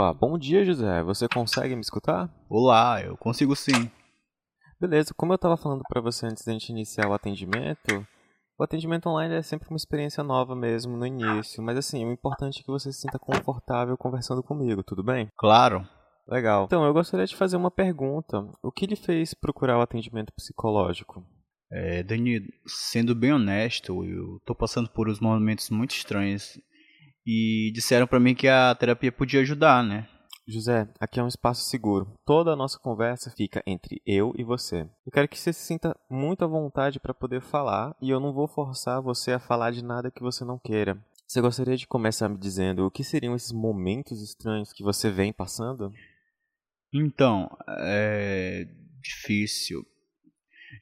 Opa, bom dia, José. Você consegue me escutar? Olá, eu consigo sim. Beleza, como eu estava falando para você antes da gente iniciar o atendimento, o atendimento online é sempre uma experiência nova mesmo no início, mas assim, o importante é que você se sinta confortável conversando comigo, tudo bem? Claro. Legal. Então, eu gostaria de fazer uma pergunta. O que lhe fez procurar o atendimento psicológico? É, Dani, sendo bem honesto, eu tô passando por uns momentos muito estranhos e disseram para mim que a terapia podia ajudar, né? José, aqui é um espaço seguro. Toda a nossa conversa fica entre eu e você. Eu quero que você se sinta muito à vontade para poder falar e eu não vou forçar você a falar de nada que você não queira. Você gostaria de começar me dizendo o que seriam esses momentos estranhos que você vem passando? Então, é difícil.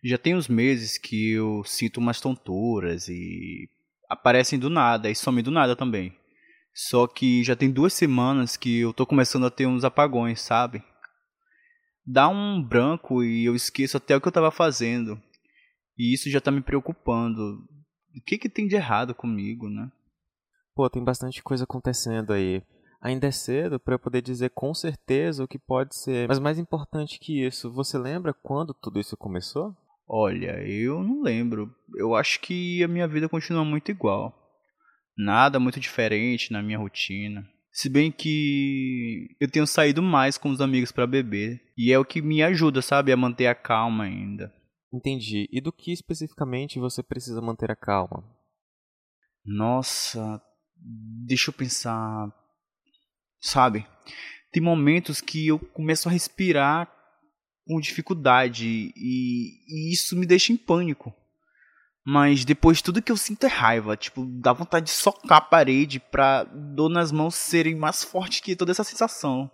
Já tem uns meses que eu sinto umas tonturas e aparecem do nada e somem do nada também. Só que já tem duas semanas que eu tô começando a ter uns apagões, sabe? Dá um branco e eu esqueço até o que eu tava fazendo. E isso já tá me preocupando. O que que tem de errado comigo, né? Pô, tem bastante coisa acontecendo aí. Ainda é cedo para eu poder dizer com certeza o que pode ser. Mas mais importante que isso, você lembra quando tudo isso começou? Olha, eu não lembro. Eu acho que a minha vida continua muito igual. Nada muito diferente na minha rotina. Se bem que eu tenho saído mais com os amigos para beber. E é o que me ajuda, sabe, a manter a calma ainda. Entendi. E do que especificamente você precisa manter a calma? Nossa, deixa eu pensar. Sabe, tem momentos que eu começo a respirar com dificuldade e, e isso me deixa em pânico. Mas depois tudo que eu sinto é raiva. Tipo, dá vontade de socar a parede pra dor nas mãos serem mais fortes que toda essa sensação.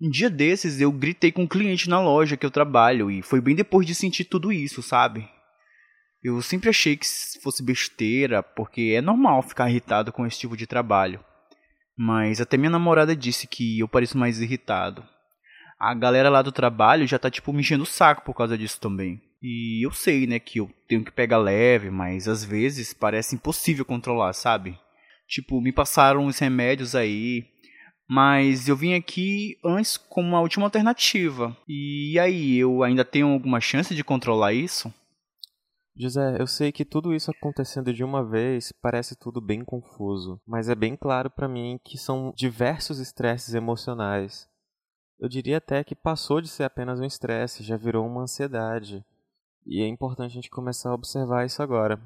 Um dia desses eu gritei com um cliente na loja que eu trabalho e foi bem depois de sentir tudo isso, sabe? Eu sempre achei que fosse besteira, porque é normal ficar irritado com esse tipo de trabalho. Mas até minha namorada disse que eu pareço mais irritado. A galera lá do trabalho já tá tipo me enchendo o saco por causa disso também. E eu sei, né, que eu tenho que pegar leve, mas às vezes parece impossível controlar, sabe? Tipo, me passaram os remédios aí, mas eu vim aqui antes como uma última alternativa. E aí, eu ainda tenho alguma chance de controlar isso? José, eu sei que tudo isso acontecendo de uma vez parece tudo bem confuso, mas é bem claro para mim que são diversos estresses emocionais. Eu diria até que passou de ser apenas um estresse, já virou uma ansiedade. E é importante a gente começar a observar isso agora.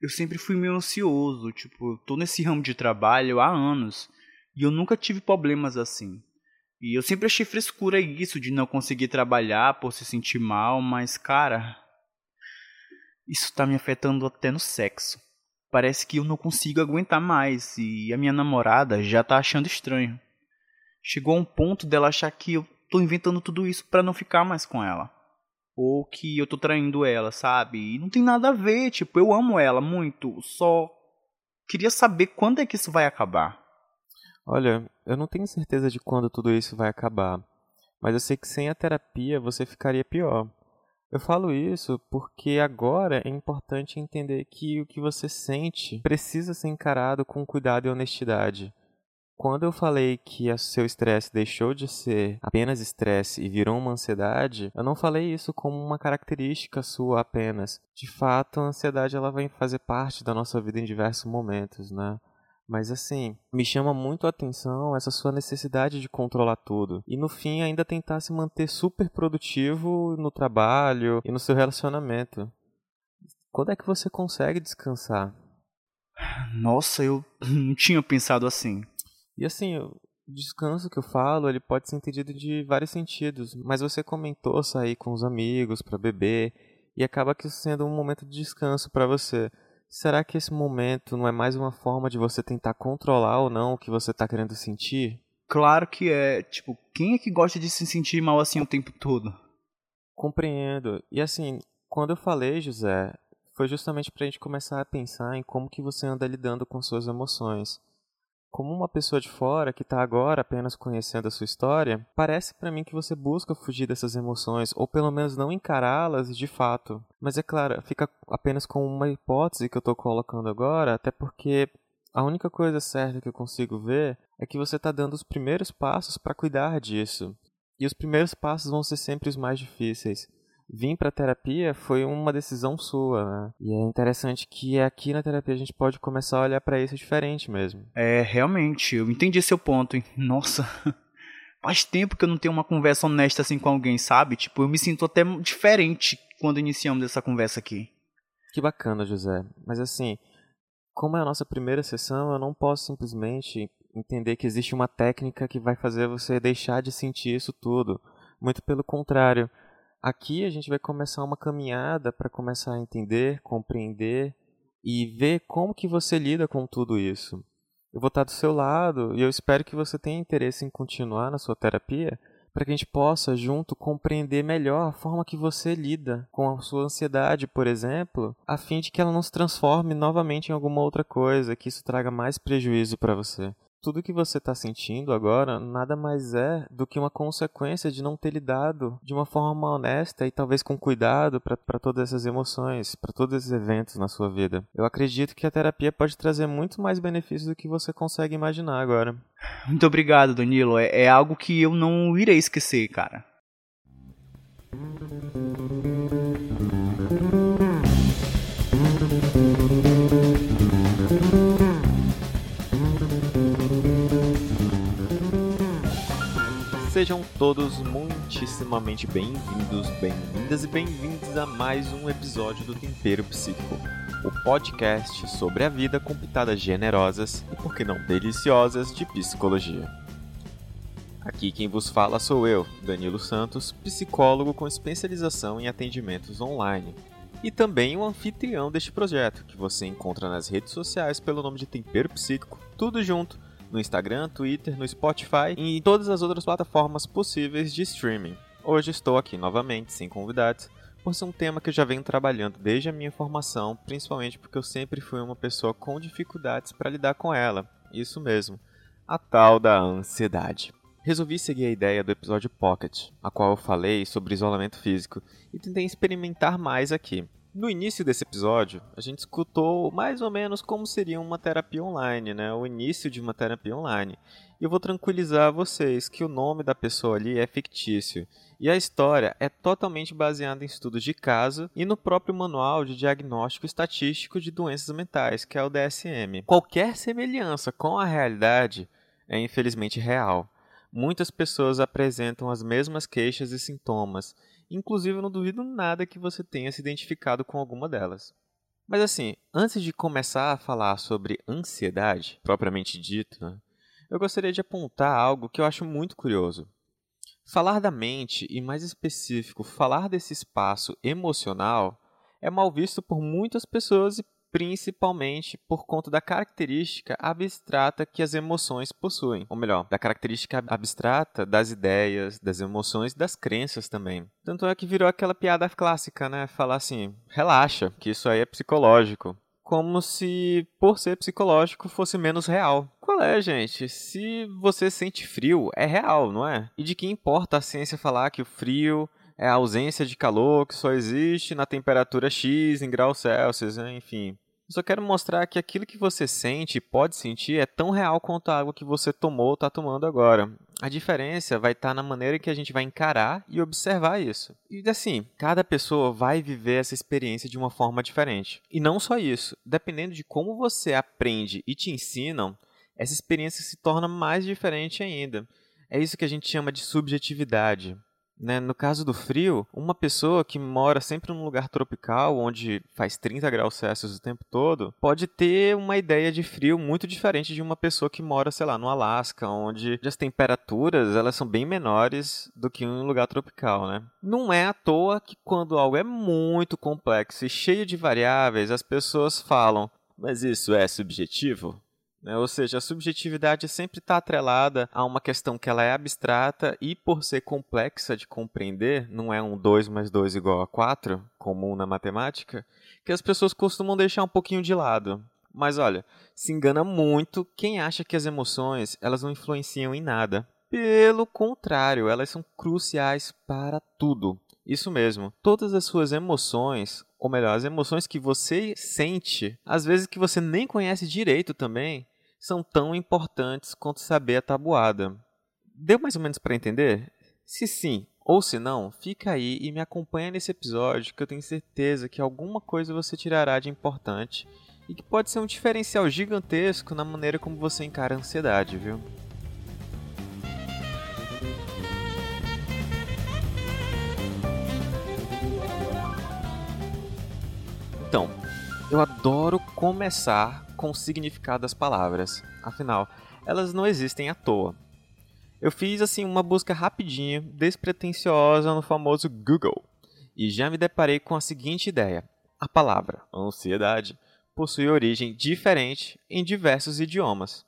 Eu sempre fui meio ansioso, tipo, tô nesse ramo de trabalho há anos e eu nunca tive problemas assim. E eu sempre achei frescura isso de não conseguir trabalhar por se sentir mal, mas cara, isso tá me afetando até no sexo. Parece que eu não consigo aguentar mais e a minha namorada já tá achando estranho. Chegou a um ponto dela achar que eu tô inventando tudo isso para não ficar mais com ela ou que eu tô traindo ela, sabe? E não tem nada a ver, tipo, eu amo ela muito, só queria saber quando é que isso vai acabar. Olha, eu não tenho certeza de quando tudo isso vai acabar, mas eu sei que sem a terapia você ficaria pior. Eu falo isso porque agora é importante entender que o que você sente precisa ser encarado com cuidado e honestidade. Quando eu falei que o seu estresse deixou de ser apenas estresse e virou uma ansiedade, eu não falei isso como uma característica sua apenas. De fato, a ansiedade ela vai fazer parte da nossa vida em diversos momentos, né? Mas assim, me chama muito a atenção essa sua necessidade de controlar tudo. E no fim ainda tentar se manter super produtivo no trabalho e no seu relacionamento. Quando é que você consegue descansar? Nossa, eu não tinha pensado assim. E assim, o descanso que eu falo, ele pode ser entendido de vários sentidos, mas você comentou sair com os amigos para beber e acaba que sendo um momento de descanso para você. Será que esse momento não é mais uma forma de você tentar controlar ou não o que você está querendo sentir? Claro que é. Tipo, quem é que gosta de se sentir mal assim o tempo todo? Compreendo. E assim, quando eu falei, José, foi justamente para a gente começar a pensar em como que você anda lidando com suas emoções. Como uma pessoa de fora que está agora apenas conhecendo a sua história, parece para mim que você busca fugir dessas emoções, ou pelo menos não encará-las de fato. Mas é claro, fica apenas com uma hipótese que eu estou colocando agora, até porque A única coisa certa que eu consigo ver é que você está dando os primeiros passos para cuidar disso. E os primeiros passos vão ser sempre os mais difíceis. Vir para terapia foi uma decisão sua, né? E é interessante que aqui na terapia a gente pode começar a olhar para isso diferente mesmo. É, realmente, eu entendi seu ponto. Hein? Nossa, faz tempo que eu não tenho uma conversa honesta assim com alguém, sabe? Tipo, eu me sinto até diferente quando iniciamos essa conversa aqui. Que bacana, José. Mas assim, como é a nossa primeira sessão, eu não posso simplesmente entender que existe uma técnica que vai fazer você deixar de sentir isso tudo. Muito pelo contrário. Aqui a gente vai começar uma caminhada para começar a entender, compreender e ver como que você lida com tudo isso. Eu vou estar do seu lado e eu espero que você tenha interesse em continuar na sua terapia para que a gente possa junto compreender melhor a forma que você lida com a sua ansiedade, por exemplo, a fim de que ela não se transforme novamente em alguma outra coisa, que isso traga mais prejuízo para você tudo que você está sentindo agora nada mais é do que uma consequência de não ter lidado de uma forma honesta e talvez com cuidado para todas essas emoções, para todos esses eventos na sua vida. Eu acredito que a terapia pode trazer muito mais benefícios do que você consegue imaginar agora. Muito obrigado, Danilo. É, é algo que eu não irei esquecer, cara. Sejam todos muitíssimamente bem-vindos, bem-vindas e bem-vindos a mais um episódio do Tempero Psíquico, o podcast sobre a vida com pitadas generosas e, por que não, deliciosas de psicologia. Aqui quem vos fala sou eu, Danilo Santos, psicólogo com especialização em atendimentos online. E também o anfitrião deste projeto, que você encontra nas redes sociais pelo nome de Tempero Psíquico, tudo junto, no Instagram, Twitter, no Spotify e em todas as outras plataformas possíveis de streaming. Hoje estou aqui novamente, sem convidados, por ser um tema que eu já venho trabalhando desde a minha formação, principalmente porque eu sempre fui uma pessoa com dificuldades para lidar com ela. Isso mesmo, a tal da ansiedade. Resolvi seguir a ideia do episódio Pocket, a qual eu falei sobre isolamento físico, e tentei experimentar mais aqui. No início desse episódio, a gente escutou mais ou menos como seria uma terapia online, né? O início de uma terapia online. E eu vou tranquilizar vocês que o nome da pessoa ali é fictício. E a história é totalmente baseada em estudos de caso e no próprio Manual de Diagnóstico Estatístico de Doenças Mentais, que é o DSM. Qualquer semelhança com a realidade é infelizmente real. Muitas pessoas apresentam as mesmas queixas e sintomas, Inclusive, eu não duvido nada que você tenha se identificado com alguma delas. Mas assim, antes de começar a falar sobre ansiedade, propriamente dito, né, eu gostaria de apontar algo que eu acho muito curioso. Falar da mente, e mais específico, falar desse espaço emocional, é mal visto por muitas pessoas e principalmente por conta da característica abstrata que as emoções possuem, ou melhor, da característica abstrata das ideias, das emoções e das crenças também. Tanto é que virou aquela piada clássica, né? Falar assim, relaxa, que isso aí é psicológico. Como se, por ser psicológico, fosse menos real. Qual é, gente? Se você sente frio, é real, não é? E de que importa a ciência falar que o frio é a ausência de calor que só existe na temperatura X em graus Celsius, né? enfim. Eu só quero mostrar que aquilo que você sente e pode sentir é tão real quanto a água que você tomou ou está tomando agora. A diferença vai estar tá na maneira que a gente vai encarar e observar isso. E assim, cada pessoa vai viver essa experiência de uma forma diferente. E não só isso, dependendo de como você aprende e te ensinam, essa experiência se torna mais diferente ainda. É isso que a gente chama de subjetividade. Né? No caso do frio, uma pessoa que mora sempre num lugar tropical, onde faz 30 graus Celsius o tempo todo, pode ter uma ideia de frio muito diferente de uma pessoa que mora, sei lá, no Alasca, onde as temperaturas elas são bem menores do que em um lugar tropical, né? Não é à toa que quando algo é muito complexo e cheio de variáveis, as pessoas falam, mas isso é subjetivo? Né? Ou seja, a subjetividade sempre está atrelada a uma questão que ela é abstrata e, por ser complexa de compreender, não é um 2 mais 2 igual a 4, comum na matemática, que as pessoas costumam deixar um pouquinho de lado. Mas olha, se engana muito quem acha que as emoções elas não influenciam em nada. Pelo contrário, elas são cruciais para tudo. Isso mesmo. Todas as suas emoções, ou melhor, as emoções que você sente, às vezes que você nem conhece direito também, são tão importantes quanto saber a tabuada. Deu mais ou menos para entender? Se sim ou se não, fica aí e me acompanha nesse episódio que eu tenho certeza que alguma coisa você tirará de importante e que pode ser um diferencial gigantesco na maneira como você encara a ansiedade, viu? Então, eu adoro começar com o significado das palavras. Afinal, elas não existem à toa. Eu fiz assim uma busca rapidinha, despretensiosa no famoso Google e já me deparei com a seguinte ideia: a palavra ansiedade possui origem diferente em diversos idiomas.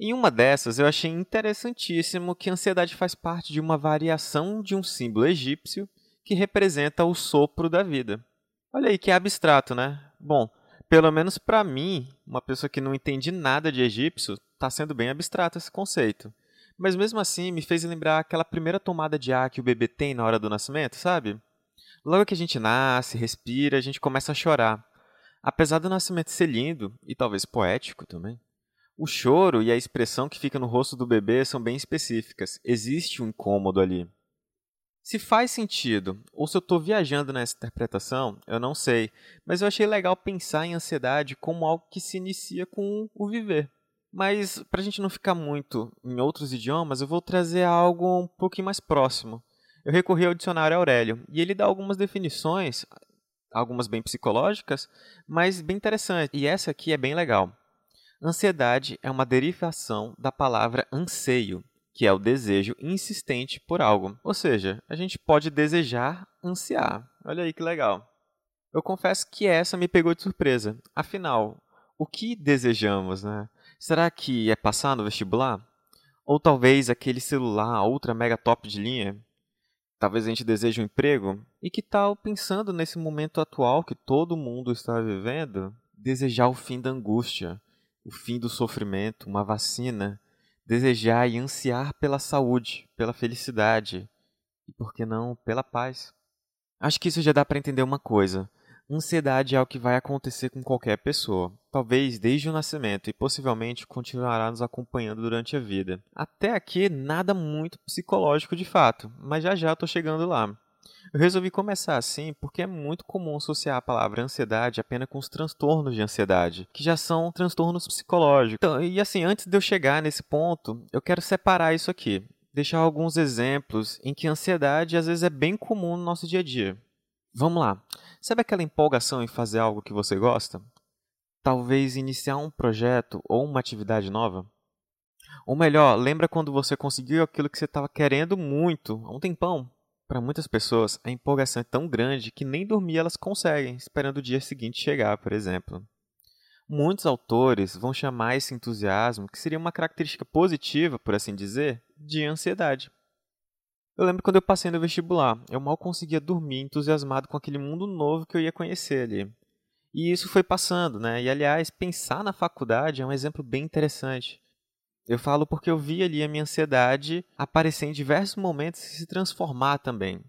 Em uma dessas, eu achei interessantíssimo que ansiedade faz parte de uma variação de um símbolo egípcio que representa o sopro da vida. Olha aí que abstrato, né? Bom, pelo menos para mim, uma pessoa que não entende nada de egípcio, está sendo bem abstrato esse conceito. Mas mesmo assim, me fez lembrar aquela primeira tomada de ar que o bebê tem na hora do nascimento, sabe? Logo que a gente nasce, respira, a gente começa a chorar. Apesar do nascimento ser lindo e talvez poético também, o choro e a expressão que fica no rosto do bebê são bem específicas. Existe um incômodo ali. Se faz sentido, ou se eu estou viajando nessa interpretação, eu não sei, mas eu achei legal pensar em ansiedade como algo que se inicia com o viver. Mas, para a gente não ficar muito em outros idiomas, eu vou trazer algo um pouquinho mais próximo. Eu recorri ao dicionário Aurélio e ele dá algumas definições, algumas bem psicológicas, mas bem interessantes. E essa aqui é bem legal. Ansiedade é uma derivação da palavra anseio, que é o desejo insistente por algo. Ou seja, a gente pode desejar ansiar. Olha aí que legal. Eu confesso que essa me pegou de surpresa. Afinal, o que desejamos, né? Será que é passar no vestibular? Ou talvez aquele celular ultra mega top de linha? Talvez a gente deseje um emprego? E que tal, pensando nesse momento atual que todo mundo está vivendo, desejar o fim da angústia, o fim do sofrimento, uma vacina, desejar e ansiar pela saúde, pela felicidade e, por que não, pela paz. Acho que isso já dá para entender uma coisa. Ansiedade é algo que vai acontecer com qualquer pessoa, talvez desde o nascimento e possivelmente continuará nos acompanhando durante a vida. Até aqui, nada muito psicológico de fato, mas já já estou chegando lá. Eu resolvi começar assim porque é muito comum associar a palavra ansiedade apenas com os transtornos de ansiedade, que já são transtornos psicológicos. Então, e assim, antes de eu chegar nesse ponto, eu quero separar isso aqui, deixar alguns exemplos em que a ansiedade às vezes é bem comum no nosso dia a dia. Vamos lá. Sabe aquela empolgação em fazer algo que você gosta? Talvez iniciar um projeto ou uma atividade nova? Ou melhor, lembra quando você conseguiu aquilo que você estava querendo muito há um tempão? Para muitas pessoas, a empolgação é tão grande que nem dormir elas conseguem, esperando o dia seguinte chegar, por exemplo. Muitos autores vão chamar esse entusiasmo, que seria uma característica positiva, por assim dizer, de ansiedade. Eu lembro quando eu passei no vestibular, eu mal conseguia dormir entusiasmado com aquele mundo novo que eu ia conhecer ali. E isso foi passando, né? E aliás, pensar na faculdade é um exemplo bem interessante. Eu falo porque eu vi ali a minha ansiedade aparecer em diversos momentos e se transformar também.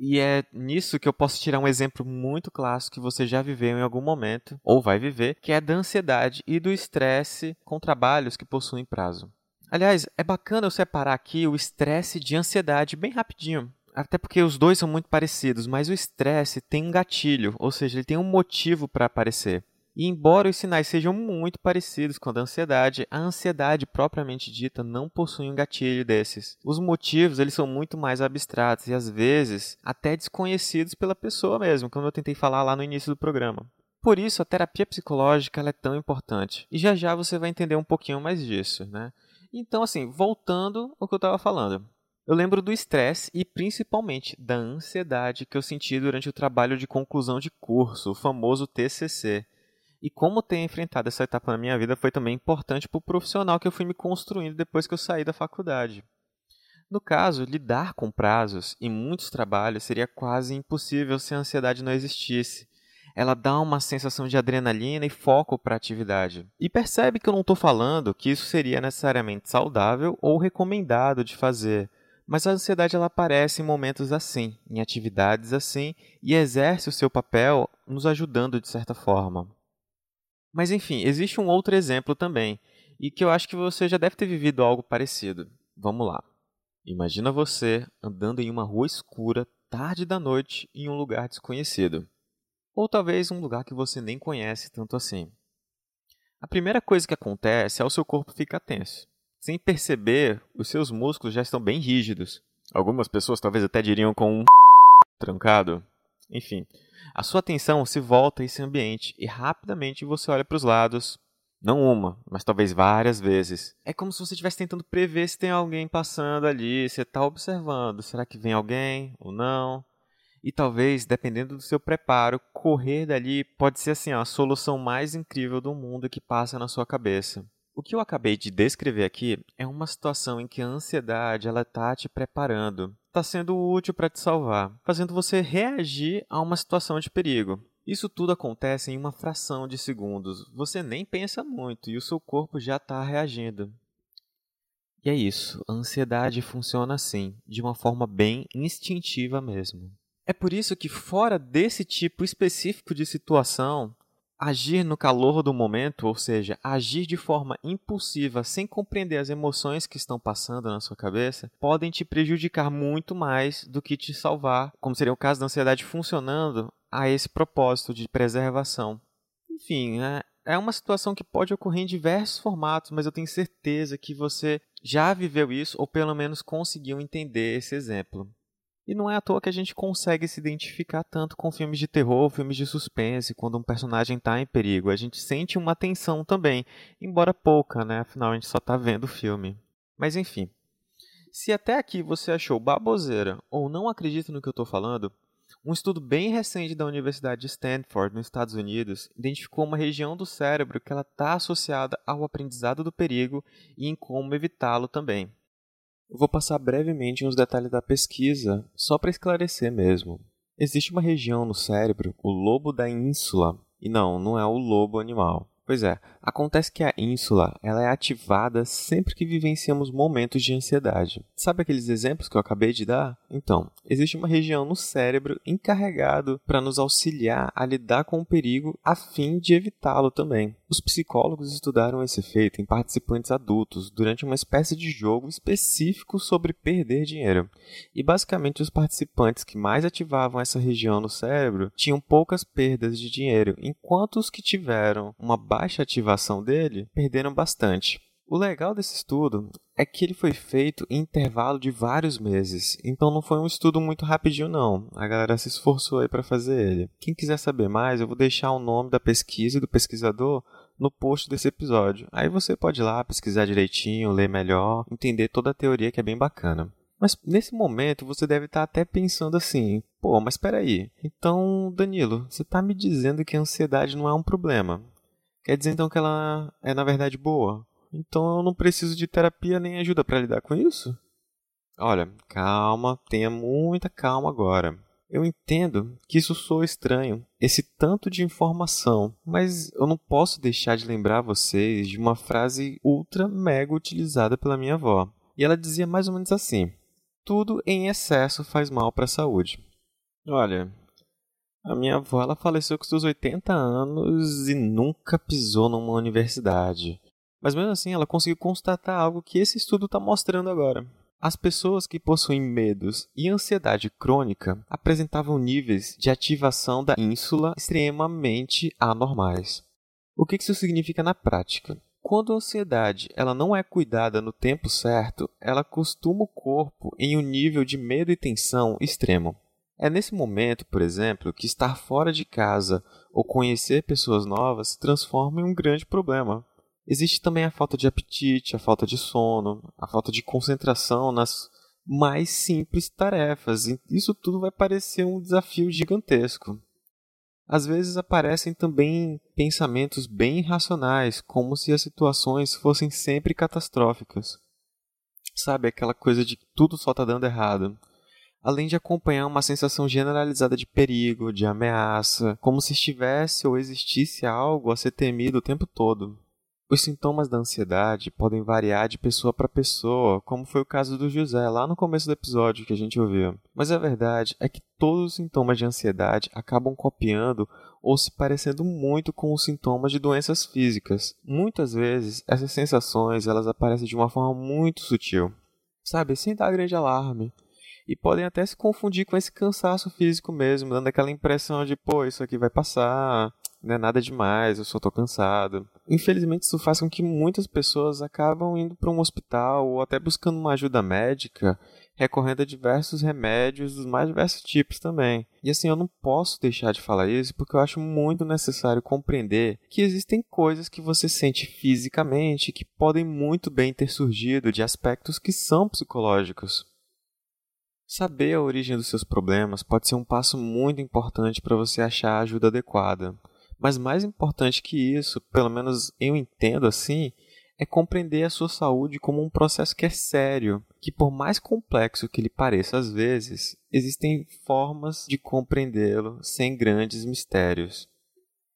E é nisso que eu posso tirar um exemplo muito clássico que você já viveu em algum momento, ou vai viver, que é da ansiedade e do estresse com trabalhos que possuem prazo. Aliás, é bacana eu separar aqui o estresse de ansiedade bem rapidinho. Até porque os dois são muito parecidos, mas o estresse tem um gatilho, ou seja, ele tem um motivo para aparecer. E embora os sinais sejam muito parecidos com a da ansiedade, a ansiedade propriamente dita não possui um gatilho desses. Os motivos eles são muito mais abstratos e às vezes até desconhecidos pela pessoa mesmo, como eu tentei falar lá no início do programa. Por isso a terapia psicológica é tão importante. E já já você vai entender um pouquinho mais disso, né? Então assim, voltando ao que eu estava falando. Eu lembro do estresse e principalmente da ansiedade que eu senti durante o trabalho de conclusão de curso, o famoso TCC. E como ter enfrentado essa etapa na minha vida foi também importante para o profissional que eu fui me construindo depois que eu saí da faculdade. No caso, lidar com prazos em muitos trabalhos seria quase impossível se a ansiedade não existisse. Ela dá uma sensação de adrenalina e foco para a atividade. E percebe que eu não estou falando que isso seria necessariamente saudável ou recomendado de fazer, Mas a ansiedade ela aparece em momentos assim, em atividades assim, e exerce o seu papel nos ajudando de certa forma. Mas enfim, existe um outro exemplo também, e que eu acho que você já deve ter vivido algo parecido. Vamos lá. Imagina você andando em uma rua escura, tarde da noite, em um lugar desconhecido. Ou talvez um lugar que você nem conhece tanto assim. A primeira coisa que acontece é o seu corpo ficar tenso. Sem perceber, os seus músculos já estão bem rígidos. Algumas pessoas talvez até diriam com um trancado. Enfim, a sua atenção se volta a esse ambiente e rapidamente você olha para os lados, não uma, mas talvez várias vezes. É como se você estivesse tentando prever se tem alguém passando ali, você está observando, será que vem alguém ou não? E talvez, dependendo do seu preparo, correr dali pode ser assim a solução mais incrível do mundo que passa na sua cabeça. O que eu acabei de descrever aqui é uma situação em que a ansiedade ela está te preparando, está sendo útil para te salvar, fazendo você reagir a uma situação de perigo. Isso tudo acontece em uma fração de segundos. Você nem pensa muito e o seu corpo já está reagindo. E é isso, a ansiedade funciona assim, de uma forma bem instintiva mesmo. É por isso que, fora desse tipo específico de situação, Agir no calor do momento, ou seja, agir de forma impulsiva sem compreender as emoções que estão passando na sua cabeça, podem te prejudicar muito mais do que te salvar, como seria o caso da ansiedade funcionando a esse propósito de preservação. Enfim, é, é uma situação que pode ocorrer em diversos formatos, mas eu tenho certeza que você já viveu isso ou pelo menos conseguiu entender esse exemplo. E não é à toa que a gente consegue se identificar tanto com filmes de terror, filmes de suspense, quando um personagem está em perigo. A gente sente uma tensão também, embora pouca, né? Afinal, a gente só está vendo o filme. Mas enfim. Se até aqui você achou baboseira ou não acredita no que eu estou falando, um estudo bem recente da Universidade de Stanford, nos Estados Unidos, identificou uma região do cérebro que está associada ao aprendizado do perigo e em como evitá-lo também. Eu vou passar brevemente uns detalhes da pesquisa, só para esclarecer mesmo. Existe uma região no cérebro, o lobo da ínsula, e não, não é o lobo animal. Pois é, acontece que a ínsula ela é ativada sempre que vivenciamos momentos de ansiedade. Sabe aqueles exemplos que eu acabei de dar? Então, existe uma região no cérebro encarregado para nos auxiliar a lidar com o perigo a fim de evitá-lo também. Os psicólogos estudaram esse efeito em participantes adultos durante uma espécie de jogo específico sobre perder dinheiro. E basicamente os participantes que mais ativavam essa região no cérebro tinham poucas perdas de dinheiro, enquanto os que tiveram uma baixa ativação dele perderam bastante. O legal desse estudo é que ele foi feito em intervalo de vários meses, então não foi um estudo muito rapidinho não. A galera se esforçou aí para fazer ele. Quem quiser saber mais, eu vou deixar o nome da pesquisa e do pesquisador no post desse episódio. Aí você pode ir lá pesquisar direitinho, ler melhor, entender toda a teoria que é bem bacana. Mas nesse momento você deve estar até pensando assim: pô, mas espera aí. Então, Danilo, você está me dizendo que a ansiedade não é um problema. Quer dizer então que ela é na verdade boa? Então eu não preciso de terapia nem ajuda para lidar com isso? Olha, calma, tenha muita calma agora. Eu entendo que isso soa estranho, esse tanto de informação, mas eu não posso deixar de lembrar vocês de uma frase ultra mega utilizada pela minha avó. E ela dizia mais ou menos assim: Tudo em excesso faz mal para a saúde. Olha, a minha avó ela faleceu com seus 80 anos e nunca pisou numa universidade. Mas mesmo assim, ela conseguiu constatar algo que esse estudo está mostrando agora. As pessoas que possuem medos e ansiedade crônica apresentavam níveis de ativação da ínsula extremamente anormais. O que isso significa na prática? Quando a ansiedade ela não é cuidada no tempo certo, ela costuma o corpo em um nível de medo e tensão extremo. É nesse momento, por exemplo, que estar fora de casa ou conhecer pessoas novas se transforma em um grande problema. Existe também a falta de apetite, a falta de sono, a falta de concentração nas mais simples tarefas. Isso tudo vai parecer um desafio gigantesco. Às vezes aparecem também pensamentos bem irracionais, como se as situações fossem sempre catastróficas. Sabe aquela coisa de tudo só está dando errado. Além de acompanhar uma sensação generalizada de perigo, de ameaça, como se estivesse ou existisse algo a ser temido o tempo todo. Os sintomas da ansiedade podem variar de pessoa para pessoa, como foi o caso do José lá no começo do episódio que a gente ouviu. Mas a verdade é que todos os sintomas de ansiedade acabam copiando ou se parecendo muito com os sintomas de doenças físicas. Muitas vezes, essas sensações elas aparecem de uma forma muito sutil, sabe, sem dar grande alarme. E podem até se confundir com esse cansaço físico mesmo, dando aquela impressão de, pô, isso aqui vai passar, não é nada demais, eu só tô cansado. Infelizmente, isso faz com que muitas pessoas acabam indo para um hospital ou até buscando uma ajuda médica, recorrendo a diversos remédios dos mais diversos tipos também. E assim, eu não posso deixar de falar isso porque eu acho muito necessário compreender que existem coisas que você sente fisicamente que podem muito bem ter surgido de aspectos que são psicológicos. Saber a origem dos seus problemas pode ser um passo muito importante para você achar a ajuda adequada. Mas mais importante que isso, pelo menos eu entendo assim, é compreender a sua saúde como um processo que é sério, que por mais complexo que ele pareça às vezes, existem formas de compreendê-lo sem grandes mistérios.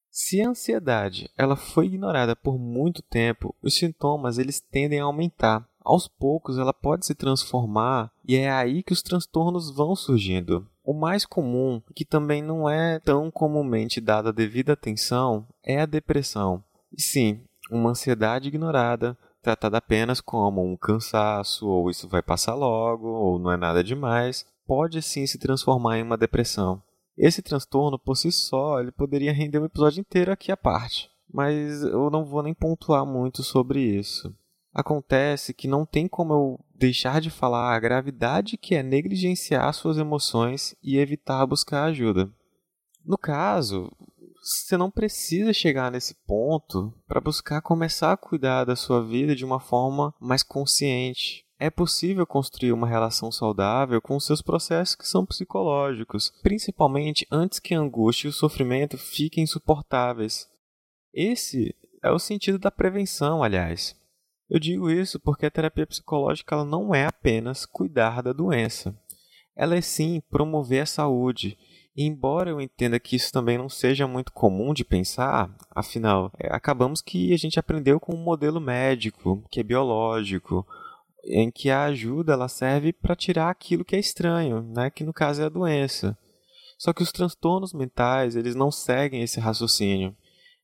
Se a ansiedade ela foi ignorada por muito tempo, os sintomas eles tendem a aumentar. Aos poucos ela pode se transformar e é aí que os transtornos vão surgindo. O mais comum, que também não é tão comumente dada a devida atenção, é a depressão. E sim, uma ansiedade ignorada, tratada apenas como um cansaço, ou isso vai passar logo, ou não é nada demais, pode sim se transformar em uma depressão. Esse transtorno, por si só, ele poderia render um episódio inteiro aqui à parte, mas eu não vou nem pontuar muito sobre isso. Acontece que não tem como eu deixar de falar a gravidade que é negligenciar suas emoções e evitar buscar ajuda. No caso, você não precisa chegar nesse ponto para buscar começar a cuidar da sua vida de uma forma mais consciente. É possível construir uma relação saudável com seus processos que são psicológicos, principalmente antes que a angústia e o sofrimento fiquem insuportáveis. Esse é o sentido da prevenção, aliás. Eu digo isso porque a terapia psicológica ela não é apenas cuidar da doença. Ela é sim promover a saúde. E embora eu entenda que isso também não seja muito comum de pensar, afinal, é, acabamos que a gente aprendeu com um modelo médico, que é biológico, em que a ajuda ela serve para tirar aquilo que é estranho, né, que no caso é a doença. Só que os transtornos mentais, eles não seguem esse raciocínio.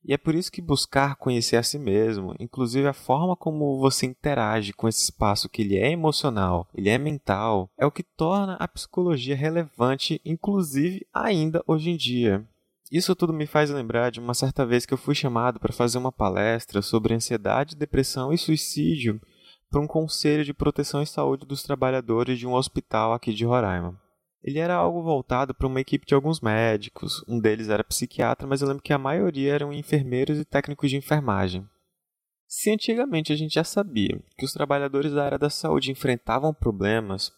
E é por isso que buscar conhecer a si mesmo, inclusive a forma como você interage com esse espaço que ele é emocional, ele é mental, é o que torna a psicologia relevante, inclusive ainda hoje em dia. Isso tudo me faz lembrar de uma certa vez que eu fui chamado para fazer uma palestra sobre ansiedade, depressão e suicídio para um conselho de proteção e saúde dos trabalhadores de um hospital aqui de Roraima. Ele era algo voltado para uma equipe de alguns médicos, um deles era psiquiatra, mas eu lembro que a maioria eram enfermeiros e técnicos de enfermagem. Se antigamente a gente já sabia que os trabalhadores da área da saúde enfrentavam problemas,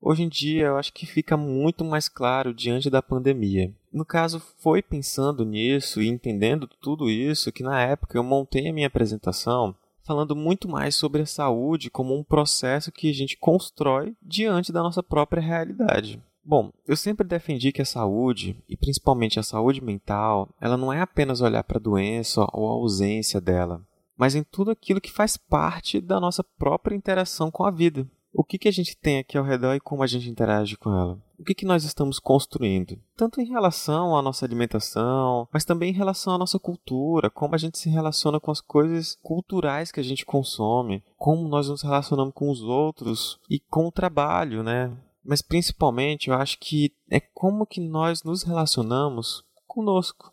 hoje em dia eu acho que fica muito mais claro diante da pandemia. No caso, foi pensando nisso e entendendo tudo isso que na época eu montei a minha apresentação falando muito mais sobre a saúde como um processo que a gente constrói diante da nossa própria realidade. Bom, eu sempre defendi que a saúde, e principalmente a saúde mental, ela não é apenas olhar para a doença ou a ausência dela, mas em tudo aquilo que faz parte da nossa própria interação com a vida. O que, que a gente tem aqui ao redor e como a gente interage com ela? O que, que nós estamos construindo? Tanto em relação à nossa alimentação, mas também em relação à nossa cultura, como a gente se relaciona com as coisas culturais que a gente consome, como nós nos relacionamos com os outros e com o trabalho, né? Mas principalmente eu acho que é como que nós nos relacionamos conosco.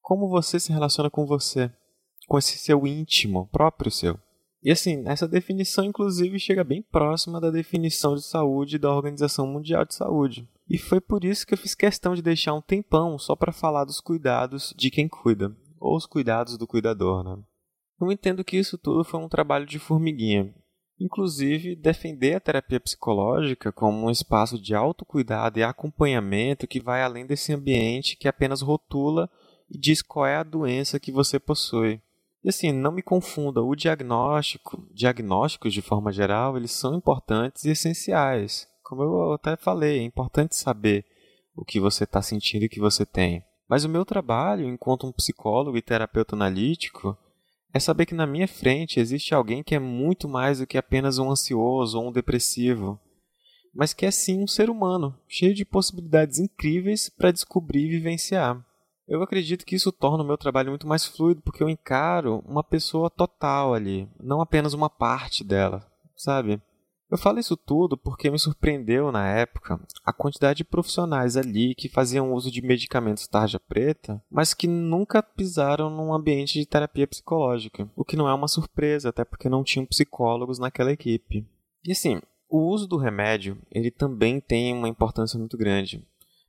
Como você se relaciona com você, com esse seu íntimo, próprio seu. E assim, essa definição inclusive chega bem próxima da definição de saúde da Organização Mundial de Saúde. E foi por isso que eu fiz questão de deixar um tempão só para falar dos cuidados de quem cuida, ou os cuidados do cuidador, né? Eu entendo que isso tudo foi um trabalho de formiguinha, Inclusive, defender a terapia psicológica como um espaço de autocuidado e acompanhamento que vai além desse ambiente que apenas rotula e diz qual é a doença que você possui. E assim, não me confunda, o diagnóstico, diagnósticos de forma geral, eles são importantes e essenciais. Como eu até falei, é importante saber o que você está sentindo e o que você tem. Mas o meu trabalho, enquanto um psicólogo e terapeuta analítico, é saber que na minha frente existe alguém que é muito mais do que apenas um ansioso ou um depressivo, mas que é sim um ser humano, cheio de possibilidades incríveis para descobrir e vivenciar. Eu acredito que isso torna o meu trabalho muito mais fluido, porque eu encaro uma pessoa total ali, não apenas uma parte dela, sabe? Eu falo isso tudo porque me surpreendeu na época a quantidade de profissionais ali que faziam uso de medicamentos tarja preta, mas que nunca pisaram num ambiente de terapia psicológica, o que não é uma surpresa, até porque não tinham psicólogos naquela equipe. E assim, o uso do remédio, ele também tem uma importância muito grande.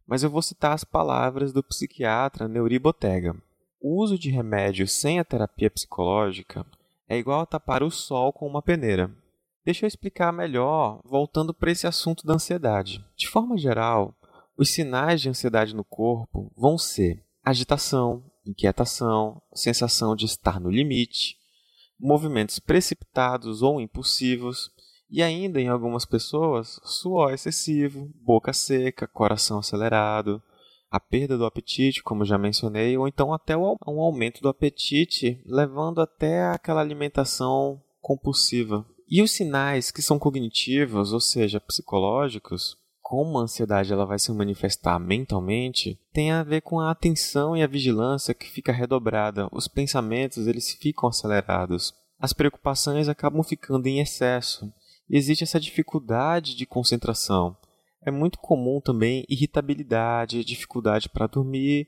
Mas eu vou citar as palavras do psiquiatra Neuri Botega. O uso de remédio sem a terapia psicológica é igual a tapar o sol com uma peneira. Deixa eu explicar melhor, voltando para esse assunto da ansiedade. De forma geral, os sinais de ansiedade no corpo vão ser agitação, inquietação, sensação de estar no limite, movimentos precipitados ou impulsivos, e ainda em algumas pessoas, suor excessivo, boca seca, coração acelerado, a perda do apetite, como já mencionei, ou então até um aumento do apetite, levando até aquela alimentação compulsiva. E os sinais que são cognitivos, ou seja, psicológicos, como a ansiedade ela vai se manifestar mentalmente, tem a ver com a atenção e a vigilância que fica redobrada. Os pensamentos eles ficam acelerados. As preocupações acabam ficando em excesso. E existe essa dificuldade de concentração. É muito comum também irritabilidade, dificuldade para dormir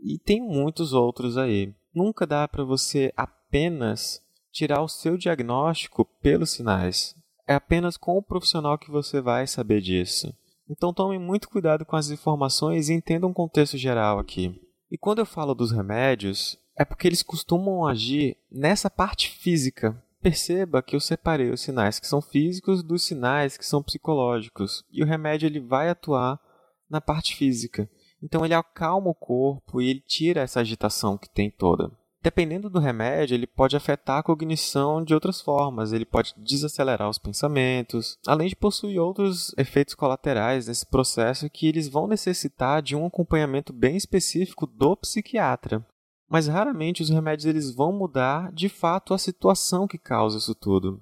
e tem muitos outros aí. Nunca dá para você apenas tirar o seu diagnóstico pelos sinais. É apenas com o profissional que você vai saber disso. Então tome muito cuidado com as informações e entenda um contexto geral aqui. E quando eu falo dos remédios, é porque eles costumam agir nessa parte física. Perceba que eu separei os sinais que são físicos dos sinais que são psicológicos. E o remédio ele vai atuar na parte física. Então ele acalma o corpo e ele tira essa agitação que tem toda. Dependendo do remédio, ele pode afetar a cognição de outras formas, ele pode desacelerar os pensamentos, além de possuir outros efeitos colaterais nesse processo que eles vão necessitar de um acompanhamento bem específico do psiquiatra. Mas raramente os remédios eles vão mudar de fato a situação que causa isso tudo.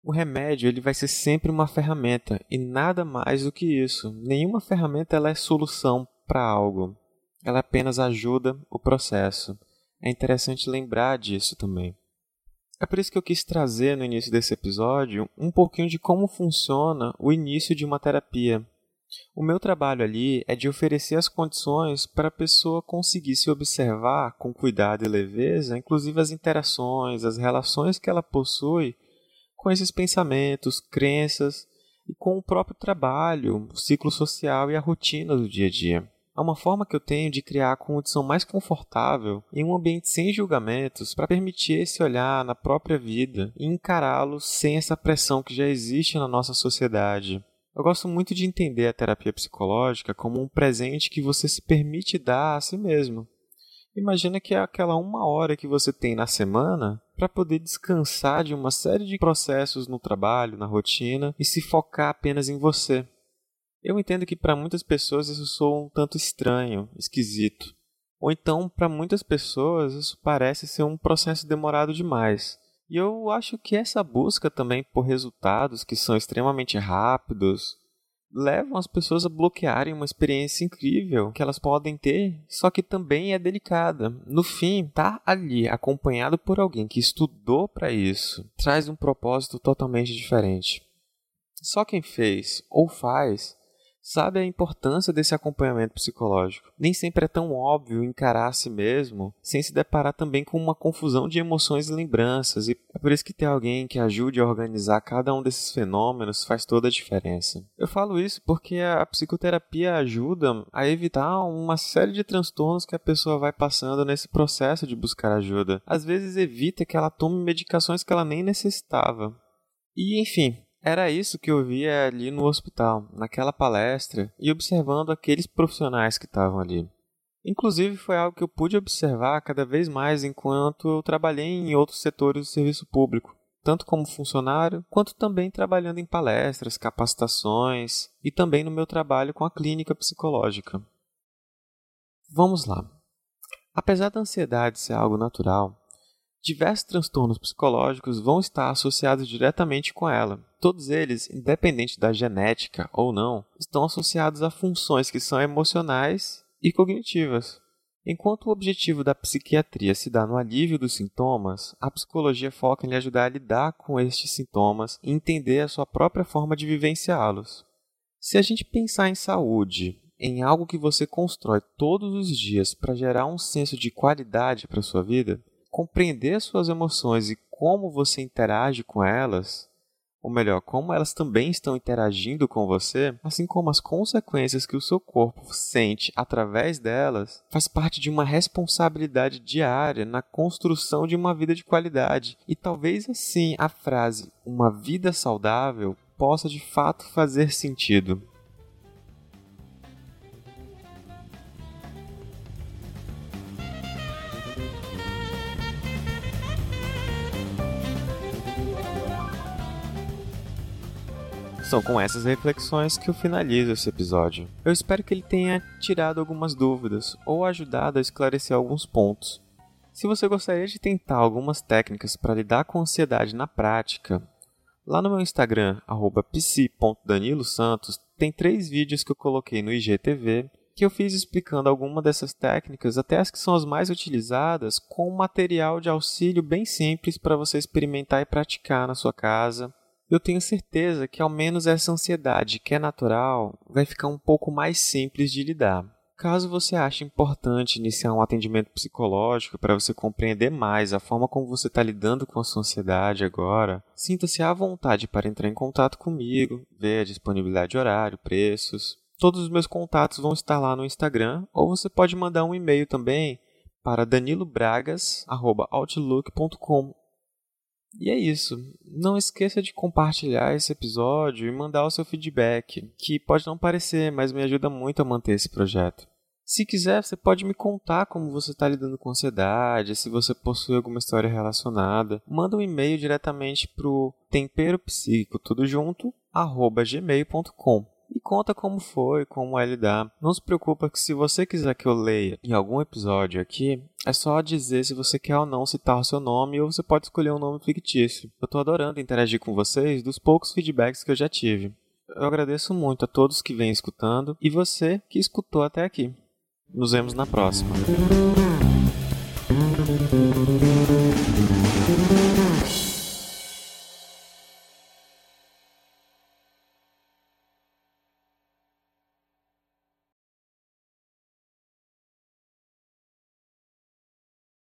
O remédio ele vai ser sempre uma ferramenta e nada mais do que isso. Nenhuma ferramenta ela é solução para algo. Ela apenas ajuda o processo. É interessante lembrar disso também. É por isso que eu quis trazer no início desse episódio um pouquinho de como funciona o início de uma terapia. O meu trabalho ali é de oferecer as condições para a pessoa conseguir se observar com cuidado e leveza, inclusive as interações, as relações que ela possui com esses pensamentos, crenças e com o próprio trabalho, o ciclo social e a rotina do dia a dia. É uma forma que eu tenho de criar a condição mais confortável em um ambiente sem julgamentos para permitir esse olhar na própria vida e encará-lo sem essa pressão que já existe na nossa sociedade. Eu gosto muito de entender a terapia psicológica como um presente que você se permite dar a si mesmo. Imagina que é aquela uma hora que você tem na semana para poder descansar de uma série de processos no trabalho, na rotina e se focar apenas em você. Eu entendo que para muitas pessoas isso soa um tanto estranho, esquisito. Ou então, para muitas pessoas, isso parece ser um processo demorado demais. E eu acho que essa busca também por resultados que são extremamente rápidos levam as pessoas a bloquearem uma experiência incrível que elas podem ter, só que também é delicada. No fim, estar tá ali acompanhado por alguém que estudou para isso traz um propósito totalmente diferente. Só quem fez ou faz sabe a importância desse acompanhamento psicológico. Nem sempre é tão óbvio encarar a si mesmo sem se deparar também com uma confusão de emoções e lembranças, e é por isso que ter alguém que ajude a organizar cada um desses fenômenos faz toda a diferença. Eu falo isso porque a psicoterapia ajuda a evitar uma série de transtornos que a pessoa vai passando nesse processo de buscar ajuda. Às vezes evita que ela tome medicações que ela nem necessitava. E enfim, era isso que eu via ali no hospital, naquela palestra e observando aqueles profissionais que estavam ali. Inclusive, foi algo que eu pude observar cada vez mais enquanto eu trabalhei em outros setores do serviço público, tanto como funcionário, quanto também trabalhando em palestras, capacitações e também no meu trabalho com a clínica psicológica. Vamos lá. Apesar da ansiedade ser algo natural, Diversos transtornos psicológicos vão estar associados diretamente com ela. Todos eles, independente da genética ou não, estão associados a funções que são emocionais e cognitivas. Enquanto o objetivo da psiquiatria se dá no alívio dos sintomas, a psicologia foca em lhe ajudar a lidar com estes sintomas e entender a sua própria forma de vivenciá-los. Se a gente pensar em saúde, em algo que você constrói todos os dias para gerar um senso de qualidade para sua vida, compreender suas emoções e como você interage com elas, ou melhor, como elas também estão interagindo com você, assim como as consequências que o seu corpo sente através delas, faz parte de uma responsabilidade diária na construção de uma vida de qualidade. E talvez assim a frase uma vida saudável possa de fato fazer sentido. São com essas reflexões que eu finalizo esse episódio. Eu espero que ele tenha tirado algumas dúvidas ou ajudado a esclarecer alguns pontos. Se você gostaria de tentar algumas técnicas para lidar com ansiedade na prática, lá no meu Instagram, psi.danilosantos, tem três vídeos que eu coloquei no IGTV que eu fiz explicando alguma dessas técnicas, até as que são as mais utilizadas, com um material de auxílio bem simples para você experimentar e praticar na sua casa eu tenho certeza que ao menos essa ansiedade, que é natural, vai ficar um pouco mais simples de lidar. Caso você ache importante iniciar um atendimento psicológico para você compreender mais a forma como você está lidando com a sua ansiedade agora, sinta-se à vontade para entrar em contato comigo, ver a disponibilidade de horário, preços. Todos os meus contatos vão estar lá no Instagram ou você pode mandar um e-mail também para danilobragas.outlook.com e é isso. Não esqueça de compartilhar esse episódio e mandar o seu feedback, que pode não parecer, mas me ajuda muito a manter esse projeto. Se quiser, você pode me contar como você está lidando com ansiedade, se você possui alguma história relacionada. Manda um e-mail diretamente para o temperopsico, tudo junto, arroba gmail.com e conta como foi, como é lidar. Não se preocupa que se você quiser que eu leia em algum episódio aqui, é só dizer se você quer ou não citar o seu nome ou você pode escolher um nome fictício. Eu estou adorando interagir com vocês dos poucos feedbacks que eu já tive. Eu agradeço muito a todos que vêm escutando e você que escutou até aqui. Nos vemos na próxima.